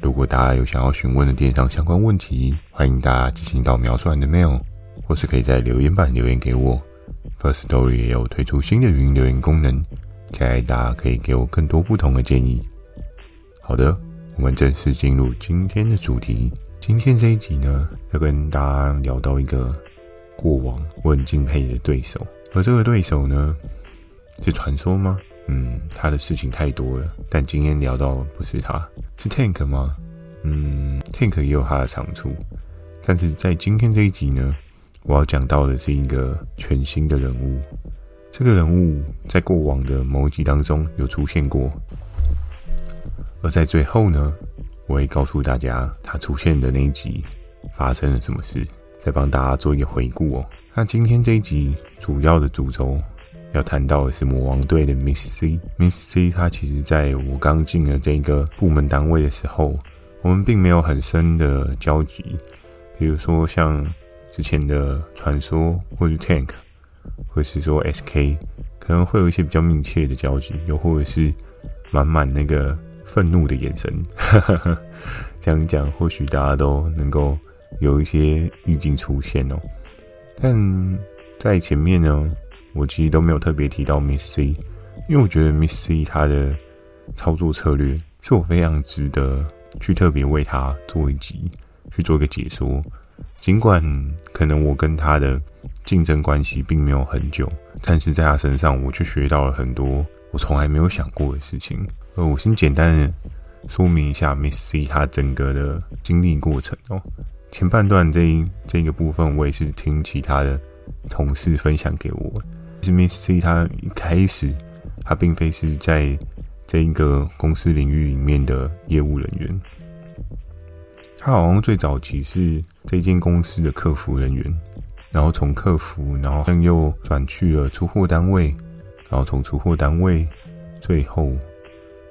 如果大家有想要询问的电商相关问题，欢迎大家寄信到描述栏的 mail，或是可以在留言板留言给我。First Story 也有推出新的语音留言功能，期待大家可以给我更多不同的建议。好的，我们正式进入今天的主题。今天这一集呢，要跟大家聊到一个过往我很敬佩的对手，而这个对手呢，是传说吗？嗯，他的事情太多了，但今天聊到不是他，是 Tank 吗？嗯，Tank 也有他的长处，但是在今天这一集呢，我要讲到的是一个全新的人物。这个人物在过往的某集当中有出现过，而在最后呢，我会告诉大家他出现的那一集发生了什么事，再帮大家做一个回顾哦。那今天这一集主要的主轴。要谈到的是魔王队的 Miss C，Miss C，她其实在我刚进了这个部门单位的时候，我们并没有很深的交集。比如说像之前的传说，或是 Tank，或是说 SK，可能会有一些比较密切的交集，又或者是满满那个愤怒的眼神。这样讲，或许大家都能够有一些意境出现哦。但在前面呢，我其实都没有特别提到 Miss C，因为我觉得 Miss C 他的操作策略是我非常值得去特别为他做一集去做一个解说。尽管可能我跟他的竞争关系并没有很久，但是在他身上我却学到了很多我从来没有想过的事情。呃，我先简单的说明一下 Miss C 他整个的经历过程哦。前半段这一这个部分，我也是听其他的同事分享给我。其实 Miss C 他一开始，他并非是在这一个公司领域里面的业务人员，他好像最早期是这间公司的客服人员，然后从客服，然后又转去了出货单位，然后从出货单位，最后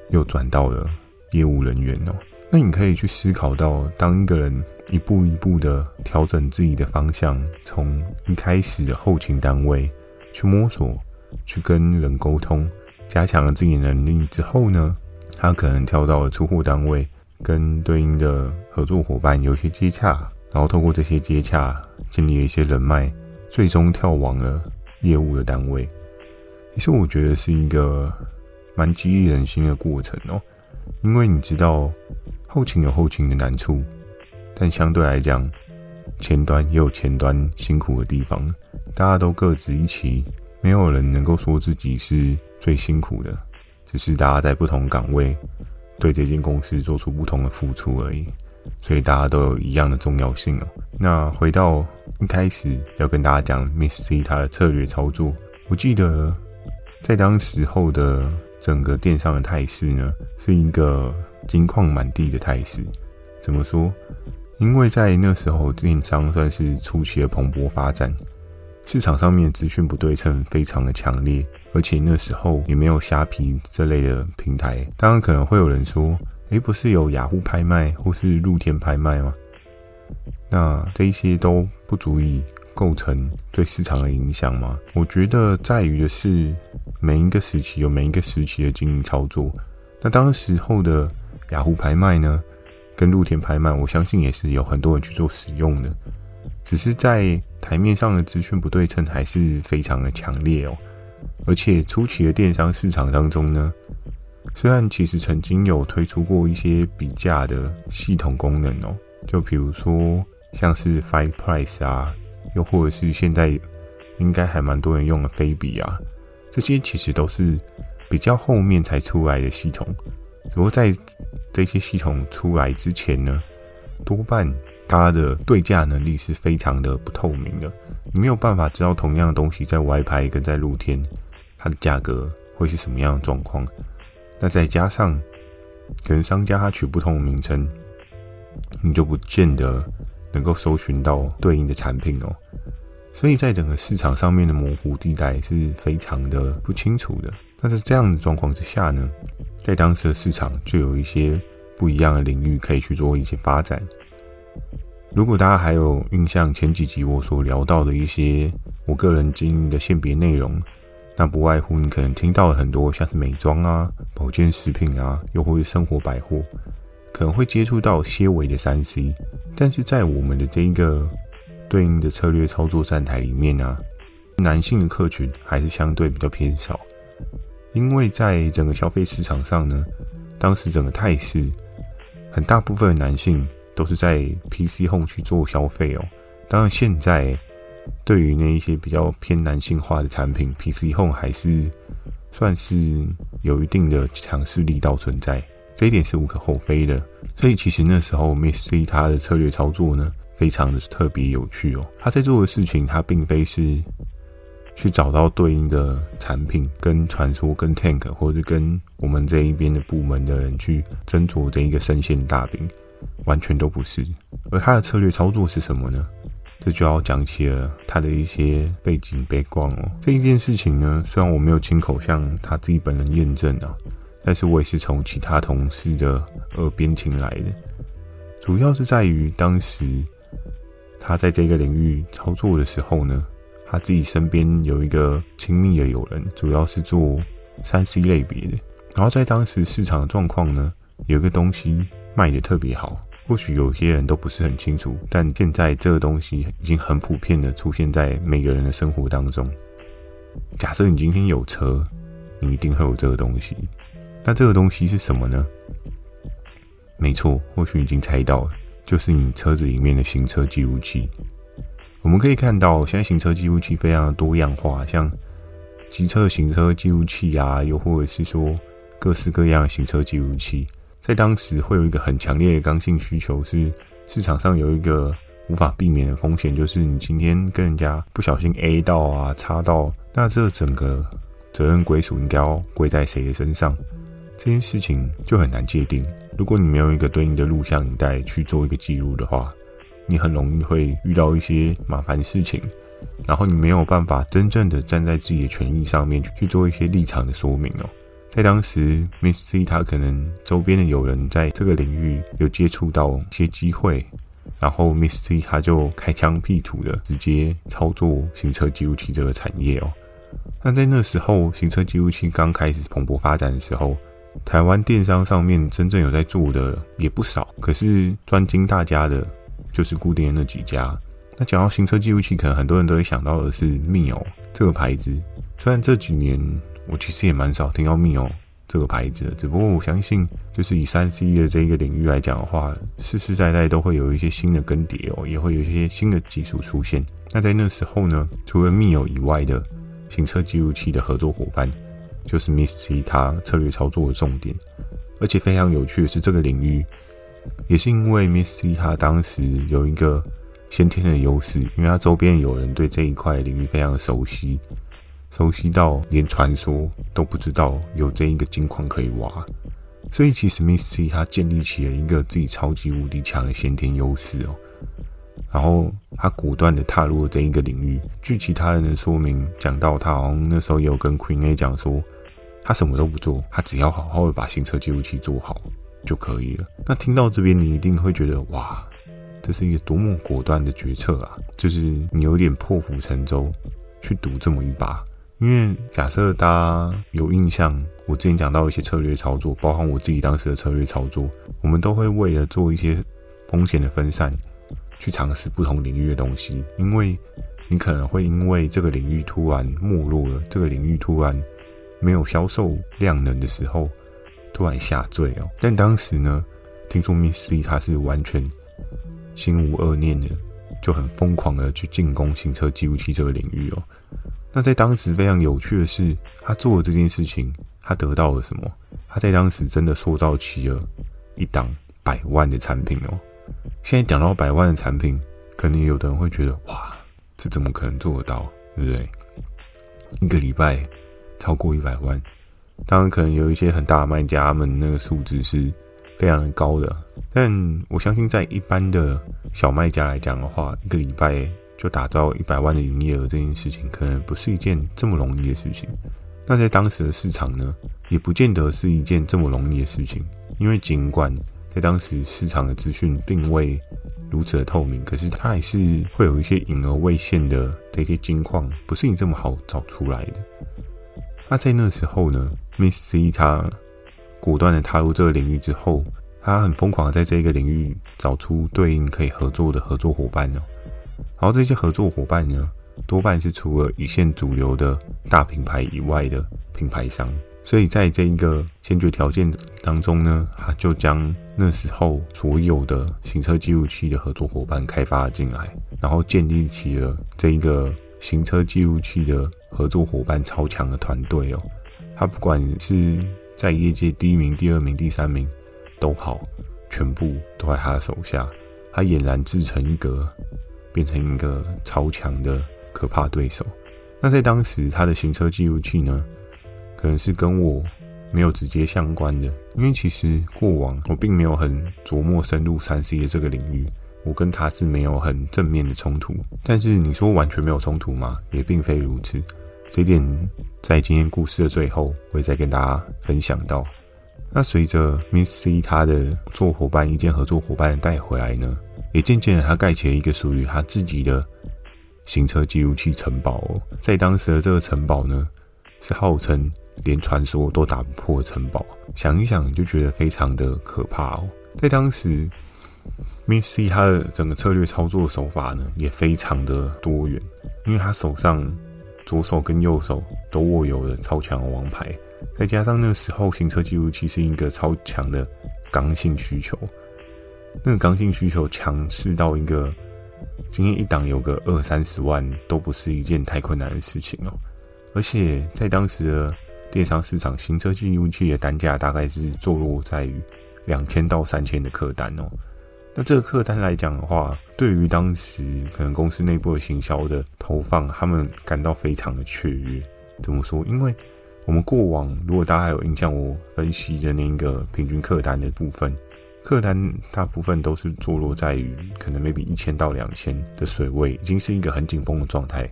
又转到了业务人员哦。那你可以去思考到，当一个人一步一步的调整自己的方向，从一开始的后勤单位。去摸索，去跟人沟通，加强了自己能力之后呢，他可能跳到了出货单位，跟对应的合作伙伴有一些接洽，然后透过这些接洽，建立了一些人脉，最终跳往了业务的单位。其实我觉得是一个蛮激励人心的过程哦，因为你知道后勤有后勤的难处，但相对来讲，前端也有前端辛苦的地方。大家都各执一词，没有人能够说自己是最辛苦的，只是大家在不同岗位对这间公司做出不同的付出而已。所以大家都有一样的重要性哦。那回到一开始要跟大家讲 Miss C 他的策略操作，我记得在当时候的整个电商的态势呢，是一个金矿满地的态势。怎么说？因为在那时候电商算是初期的蓬勃发展。市场上面资讯不对称非常的强烈，而且那时候也没有虾皮这类的平台。当然可能会有人说：“诶，不是有雅虎拍卖或是露天拍卖吗？”那这一些都不足以构成对市场的影响吗？我觉得在于的是每一个时期有每一个时期的经营操作。那当时候的雅虎拍卖呢，跟露天拍卖，我相信也是有很多人去做使用的。只是在台面上的资讯不对称还是非常的强烈哦，而且初期的电商市场当中呢，虽然其实曾经有推出过一些比价的系统功能哦，就比如说像是 Find Price 啊，又或者是现在应该还蛮多人用的飞比啊，这些其实都是比较后面才出来的系统，只不过在这些系统出来之前呢，多半。它的对价能力是非常的不透明的，你没有办法知道同样的东西在歪拍跟在露天，它的价格会是什么样的状况。那再加上可能商家他取不同的名称，你就不见得能够搜寻到对应的产品哦。所以在整个市场上面的模糊地带是非常的不清楚的。那在这样的状况之下呢，在当时的市场就有一些不一样的领域可以去做一些发展。如果大家还有印象，前几集我所聊到的一些我个人经营的线别内容，那不外乎你可能听到了很多像是美妆啊、保健食品啊，又或是生活百货，可能会接触到些微的三 C，但是在我们的这一个对应的策略操作站台里面啊，男性的客群还是相对比较偏少，因为在整个消费市场上呢，当时整个态势，很大部分的男性都是在 PC Home 去做消费哦。当然，现在对于那一些比较偏男性化的产品，PC Home 还是算是有一定的强势力道存在，这一点是无可厚非的。所以，其实那时候 Miss C 他的策略操作呢，非常的特别有趣哦。他在做的事情，他并非是去找到对应的产品，跟传说、跟 Tank，或者跟我们这一边的部门的人去斟酌这一个生鲜大饼。完全都不是，而他的策略操作是什么呢？这就要讲起了他的一些背景背光哦。这一件事情呢，虽然我没有亲口向他自己本人验证啊，但是我也是从其他同事的耳边听来的。主要是在于当时他在这个领域操作的时候呢，他自己身边有一个亲密的友人，主要是做三 C 类别的。然后在当时市场的状况呢，有一个东西。卖得特别好，或许有些人都不是很清楚，但现在这个东西已经很普遍的出现在每个人的生活当中。假设你今天有车，你一定会有这个东西。那这个东西是什么呢？没错，或许已经猜到了，就是你车子里面的行车记录器。我们可以看到，现在行车记录器非常的多样化，像机车行车记录器啊，又或者是说各式各样行车记录器。在当时会有一个很强烈的刚性需求，是市场上有一个无法避免的风险，就是你今天跟人家不小心 A 到啊、擦到，那这整个责任归属应该要归在谁的身上？这件事情就很难界定。如果你没有一个对应的录像带去做一个记录的话，你很容易会遇到一些麻烦事情，然后你没有办法真正的站在自己的权益上面去做一些立场的说明哦。在当时，Miss C 他可能周边的友人在这个领域有接触到一些机会，然后 Miss C 他就开疆辟土的直接操作行车记录器这个产业哦。那在那时候，行车记录器刚开始蓬勃发展的时候，台湾电商上面真正有在做的也不少，可是专精大家的就是固定的那几家。那讲到行车记录器，可能很多人都会想到的是 Mio 这个牌子，虽然这几年。我其实也蛮少听到 Mio 这个牌子的，只不过我相信，就是以三 C 的这一个领域来讲的话，世世代代都会有一些新的更迭哦，也会有一些新的技术出现。那在那时候呢，除了 Mio 以外的行车记录器的合作伙伴，就是 Miss C 它策略操作的重点。而且非常有趣的是，这个领域也是因为 Miss C 它当时有一个先天的优势，因为它周边有人对这一块领域非常熟悉。熟悉到连传说都不知道有这一个金矿可以挖，所以其实 Miss C 他建立起了一个自己超级无敌强的先天优势哦。然后他果断的踏入了这一个领域。据其他人的说明，讲到他好像那时候也有跟 Queen A 讲说，他什么都不做，他只要好好的把行车记录器做好就可以了。那听到这边，你一定会觉得哇，这是一个多么果断的决策啊！就是你有点破釜沉舟去赌这么一把。因为假设大家有印象，我之前讲到一些策略操作，包含我自己当时的策略操作，我们都会为了做一些风险的分散，去尝试不同领域的东西。因为你可能会因为这个领域突然没落了，这个领域突然没有销售量能的时候，突然下坠哦。但当时呢，听说 Miss C 他是完全心无恶念的，就很疯狂的去进攻行车记录器这个领域哦。那在当时非常有趣的是，他做了这件事情，他得到了什么？他在当时真的塑造起了一档百万的产品哦。现在讲到百万的产品，可能有的人会觉得哇，这怎么可能做得到？对不对？一个礼拜超过一百万，当然可能有一些很大的卖家，他们那个数字是非常的高的。但我相信，在一般的小卖家来讲的话，一个礼拜就打造一百万的营业额这件事情，可能不是一件这么容易的事情。那在当时的市场呢，也不见得是一件这么容易的事情，因为尽管在当时市场的资讯并未如此的透明，可是它还是会有一些隐而未现的这些金矿，不是你这么好找出来的。那在那时候呢，Miss C 他果断的踏入这个领域之后，他很疯狂的在这个领域找出对应可以合作的合作伙伴呢。然后这些合作伙伴呢，多半是除了一线主流的大品牌以外的品牌商。所以在这一个先决条件当中呢，他就将那时候所有的行车记录器的合作伙伴开发了进来，然后建立起了这一个行车记录器的合作伙伴超强的团队哦。他不管是在业界第一名、第二名、第三名都好，全部都在他的手下。他俨然自成一格，变成一个超强的可怕对手。那在当时，他的行车记录器呢？可能是跟我没有直接相关的，因为其实过往我并没有很琢磨深入三 C 的这个领域，我跟他是没有很正面的冲突。但是你说完全没有冲突吗？也并非如此。这一点在今天故事的最后，我会再跟大家分享到。那随着 Miss C 他的做伙伴，一件合作伙伴带回来呢，也渐渐的他盖起了一个属于他自己的行车记录器城堡。在当时的这个城堡呢，是号称。连传说都打不破的城堡，想一想就觉得非常的可怕哦。在当时，Miss C 他的整个策略操作手法呢，也非常的多元，因为他手上左手跟右手都握有了超强的王牌，再加上那时候行车记录器是一个超强的刚性需求，那个刚性需求强势到一个今天一档有个二三十万都不是一件太困难的事情哦，而且在当时的。电商市场行车记录器的单价大概是坐落在于两千到三千的客单哦。那这个客单来讲的话，对于当时可能公司内部的行销的投放，他们感到非常的雀跃。怎么说？因为我们过往如果大家还有印象，我分析的那个平均客单的部分，客单大部分都是坐落在于可能 maybe 一千到两千的水位，已经是一个很紧绷的状态。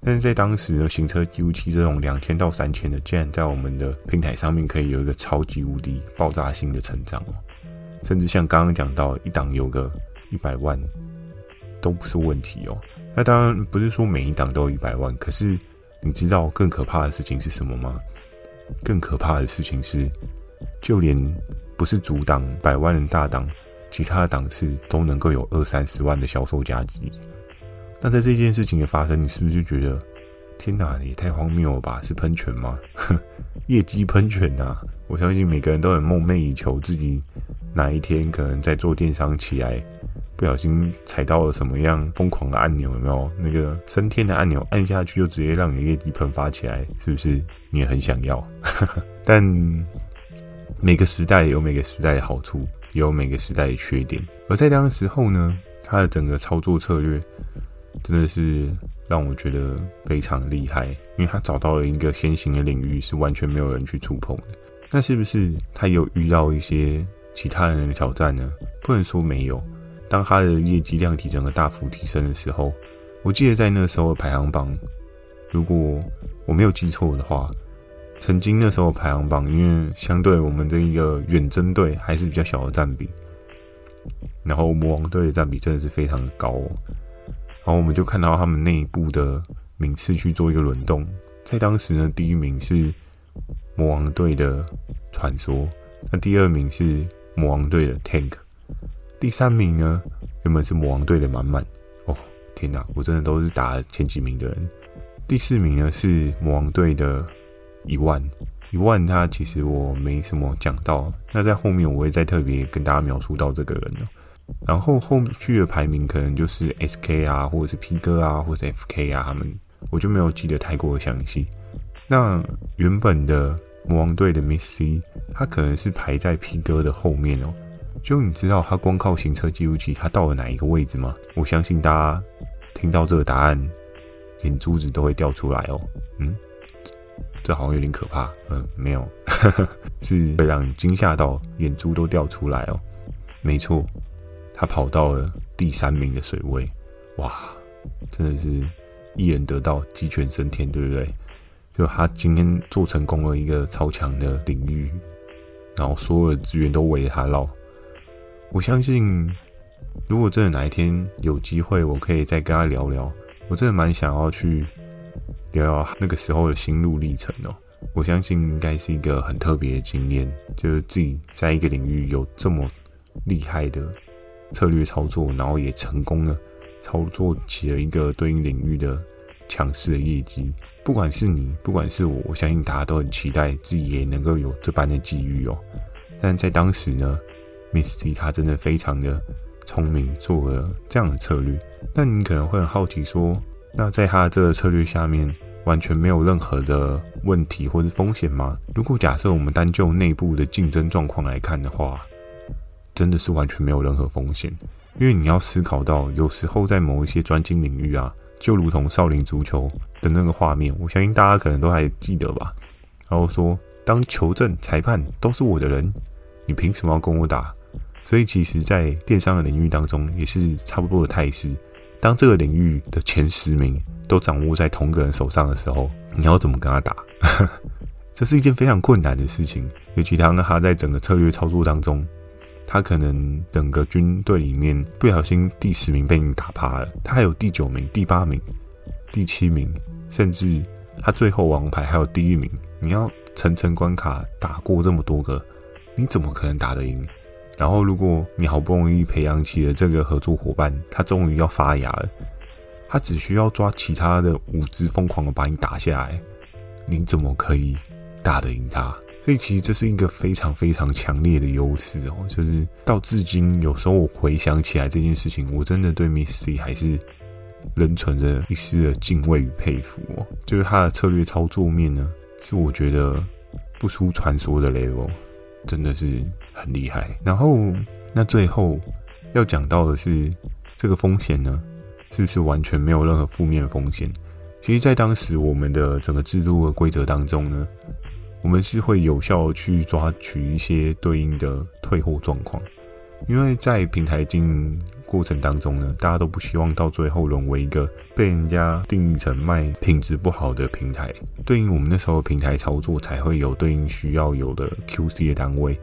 但是在当时呢，行车记录器这种两千到三千的，竟然在我们的平台上面可以有一个超级无敌爆炸性的成长哦，甚至像刚刚讲到一档有个一百万都不是问题哦。那当然不是说每一档都有一百万，可是你知道更可怕的事情是什么吗？更可怕的事情是，就连不是主档百万人大档，其他的档次都能够有二三十万的销售价值。那在这件事情的发生，你是不是就觉得天哪，也太荒谬了吧？是喷泉吗？业绩喷泉啊！我相信每个人都很梦寐以求，自己哪一天可能在做电商起来，不小心踩到了什么样疯狂的按钮，有没有？那个升天的按钮按下去，就直接让你业绩喷发起来，是不是？你也很想要？但每个时代有每个时代的好处，也有每个时代的缺点。而在当时候呢，它的整个操作策略。真的是让我觉得非常厉害，因为他找到了一个先行的领域，是完全没有人去触碰的。那是不是他有遇到一些其他人的挑战呢？不能说没有。当他的业绩量体整个大幅提升的时候，我记得在那时候的排行榜，如果我没有记错的话，曾经那时候的排行榜，因为相对我们的一个远征队还是比较小的占比，然后魔王队的占比真的是非常的高。然后我们就看到他们内部的名次去做一个轮动，在当时呢，第一名是魔王队的传说，那第二名是魔王队的 Tank，第三名呢原本是魔王队的满满，哦天哪，我真的都是打前几名的人。第四名呢是魔王队的一万，一万他其实我没什么讲到，那在后面我会再特别跟大家描述到这个人哦。然后后续的排名可能就是 SK 啊，或者是 P 哥啊，或者 FK 啊，他们我就没有记得太过详细。那原本的魔王队的 Miss C，他可能是排在 P 哥的后面哦。就你知道他光靠行车记录器，他到了哪一个位置吗？我相信大家听到这个答案，眼珠子都会掉出来哦。嗯，这好像有点可怕。嗯，没有，是会让你惊吓到眼珠都掉出来哦。没错，他跑到了第三名的水位，哇，真的是一人得道，鸡犬升天，对不对？就他今天做成功了一个超强的领域，然后所有的资源都围着他绕。我相信，如果真的哪一天有机会，我可以再跟他聊聊。我真的蛮想要去聊聊那个时候的心路历程哦。我相信应该是一个很特别的经验，就是自己在一个领域有这么厉害的策略操作，然后也成功了操作起了一个对应领域的强势的业绩。不管是你，不管是我，我相信大家都很期待自己也能够有这般的机遇哦。但在当时呢，Miss C 他真的非常的聪明，做了这样的策略。那你可能会很好奇说，那在他的这个策略下面，完全没有任何的问题或是风险吗？如果假设我们单就内部的竞争状况来看的话，真的是完全没有任何风险。因为你要思考到，有时候在某一些专精领域啊，就如同少林足球的那个画面，我相信大家可能都还记得吧。然后说，当球证、裁判都是我的人，你凭什么要跟我打？所以，其实，在电商的领域当中，也是差不多的态势。当这个领域的前十名都掌握在同个人手上的时候，你要怎么跟他打？这是一件非常困难的事情。尤其当他在整个策略操作当中，他可能整个军队里面不小心第十名被你打趴了，他还有第九名、第八名、第七名，甚至他最后王牌还有第一名。你要层层关卡打过这么多个，你怎么可能打得赢？然后，如果你好不容易培养起了这个合作伙伴，他终于要发芽了，他只需要抓其他的五只疯狂的把你打下来，你怎么可以打得赢他？所以，其实这是一个非常非常强烈的优势哦。就是到至今，有时候我回想起来这件事情，我真的对 Miss C 还是仍存着一丝的敬畏与佩服哦。就是他的策略操作面呢，是我觉得不输传说的 level，真的是。很厉害，然后那最后要讲到的是这个风险呢，是不是完全没有任何负面风险？其实，在当时我们的整个制度和规则当中呢，我们是会有效去抓取一些对应的退货状况，因为在平台经营过程当中呢，大家都不希望到最后沦为一个被人家定义成卖品质不好的平台。对应我们那时候平台操作，才会有对应需要有的 QC 的单位。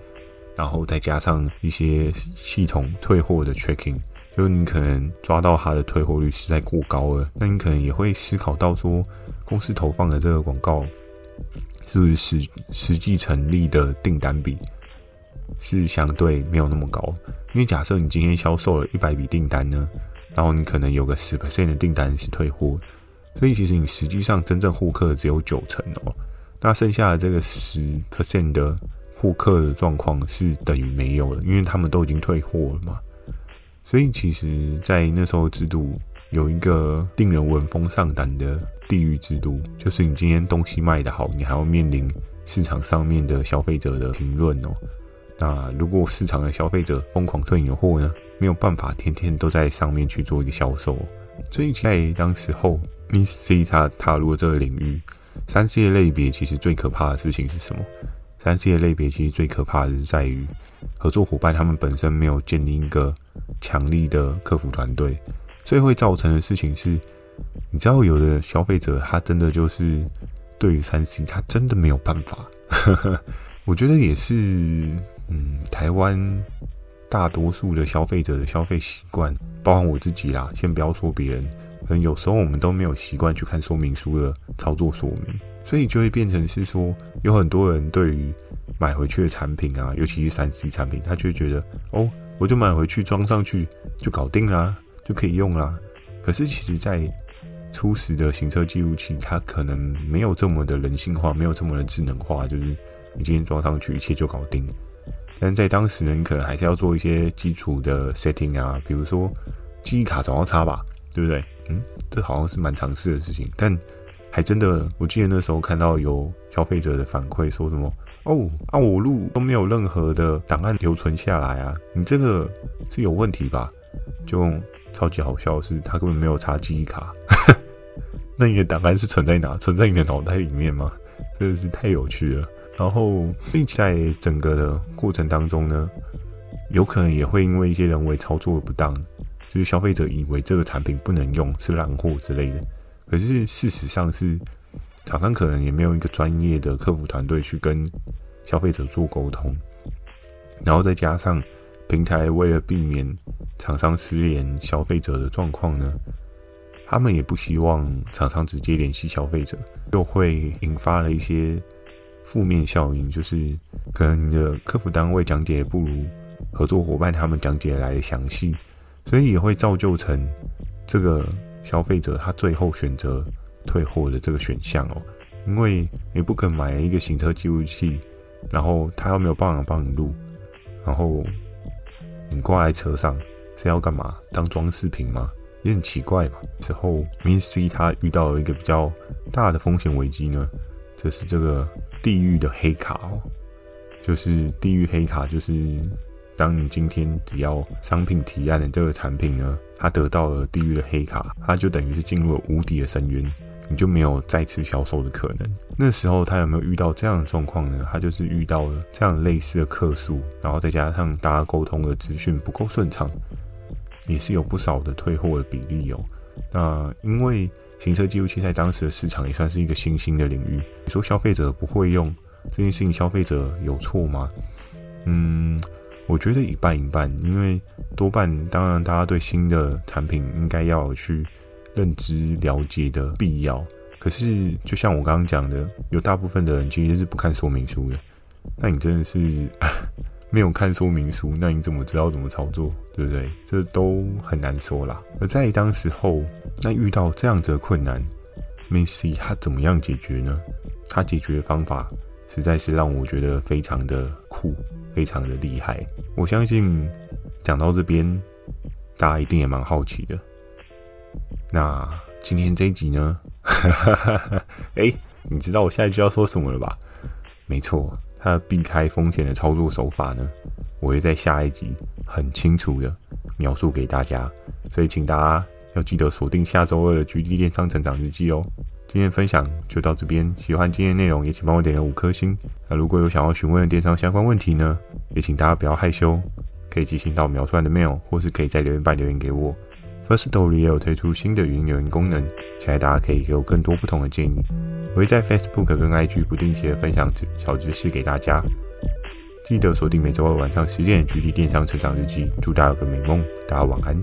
然后再加上一些系统退货的 checking，就是你可能抓到它的退货率实在过高了，那你可能也会思考到说，公司投放的这个广告是不是实实际成立的订单比是相对没有那么高？因为假设你今天销售了一百笔订单呢，然后你可能有个十 percent 的订单是退货，所以其实你实际上真正获客只有九成哦，那剩下的这个十 percent 的。获客的状况是等于没有的，因为他们都已经退货了嘛。所以其实，在那时候制度有一个令人闻风丧胆的地狱制度，就是你今天东西卖得好，你还要面临市场上面的消费者的评论哦。那如果市场的消费者疯狂退你的货呢，没有办法天天都在上面去做一个销售。所以在当时候，Miss C 他踏入了这个领域，三 C 的类别其实最可怕的事情是什么？三 C 的类别其实最可怕的是在于合作伙伴他们本身没有建立一个强力的客服团队，所以会造成的事情是，你知道有的消费者他真的就是对于三 C 他真的没有办法。我觉得也是，嗯，台湾大多数的消费者的消费习惯，包含我自己啦，先不要说别人，可能有时候我们都没有习惯去看说明书的操作说明。所以就会变成是说，有很多人对于买回去的产品啊，尤其是三 C 产品，他就觉得哦，我就买回去装上去就搞定啦，就可以用啦。可是其实，在初始的行车记录器，它可能没有这么的人性化，没有这么的智能化，就是你今天装上去，一切就搞定。但在当时呢，你可能还是要做一些基础的 setting 啊，比如说记忆卡总要插吧，对不对？嗯，这好像是蛮常识的事情，但。还真的，我记得那时候看到有消费者的反馈，说什么哦，啊，我录都没有任何的档案留存下来啊，你这个是有问题吧？就超级好笑是，他根本没有插记忆卡，那你的档案是存在哪？存在你的脑袋里面吗？真的是太有趣了。然后，并且在整个的过程当中呢，有可能也会因为一些人为操作不当，就是消费者以为这个产品不能用，是烂货之类的。可是事实上是，厂商可能也没有一个专业的客服团队去跟消费者做沟通，然后再加上平台为了避免厂商失联消费者的状况呢，他们也不希望厂商直接联系消费者，就会引发了一些负面效应，就是可能你的客服单位讲解不如合作伙伴他们讲解来的详细，所以也会造就成这个消费者他最后选择退货的这个选项哦，因为你不可能买了一个行车记录器，然后他又没有办法帮你录，然后你挂在车上是要干嘛？当装饰品吗？也很奇怪嘛。之后 Min3 他遇到了一个比较大的风险危机呢，就是这个地狱的黑卡哦，就是地狱黑卡，就是当你今天只要商品提案的这个产品呢，它得到了地狱的黑卡，它就等于是进入了无底的深渊。你就没有再次销售的可能。那时候他有没有遇到这样的状况呢？他就是遇到了这样类似的客诉，然后再加上大家沟通的资讯不够顺畅，也是有不少的退货的比例哦。那因为行车记录器在当时的市场也算是一个新兴的领域，你说消费者不会用这件事情，消费者有错吗？嗯，我觉得一半一半，因为多半当然大家对新的产品应该要去。认知了解的必要，可是就像我刚刚讲的，有大部分的人其实是不看说明书的。那你真的是没有看说明书，那你怎么知道怎么操作，对不对？这都很难说啦。而在当时候，那遇到这样子的困难，Min3 他怎么样解决呢？他解决的方法实在是让我觉得非常的酷，非常的厉害。我相信讲到这边，大家一定也蛮好奇的。那今天这一集呢？哎、你知道我下一句要说什么了吧？没错，它避开风险的操作手法呢，我会在下一集很清楚的描述给大家。所以请大家要记得锁定下周二的《GD 电商成长日记》哦。今天分享就到这边，喜欢今天内容也请帮我点个五颗星。那如果有想要询问的电商相关问题呢，也请大家不要害羞，可以寄信到描述的 mail，或是可以在留言板留言给我。Firstory 也有推出新的语音留言功能，期待大家可以给我更多不同的建议。我会在 Facebook 跟 IG 不定期的分享小知识给大家。记得锁定每周二晚上十点的《GD 电商成长日记》，祝大家有个美梦，大家晚安。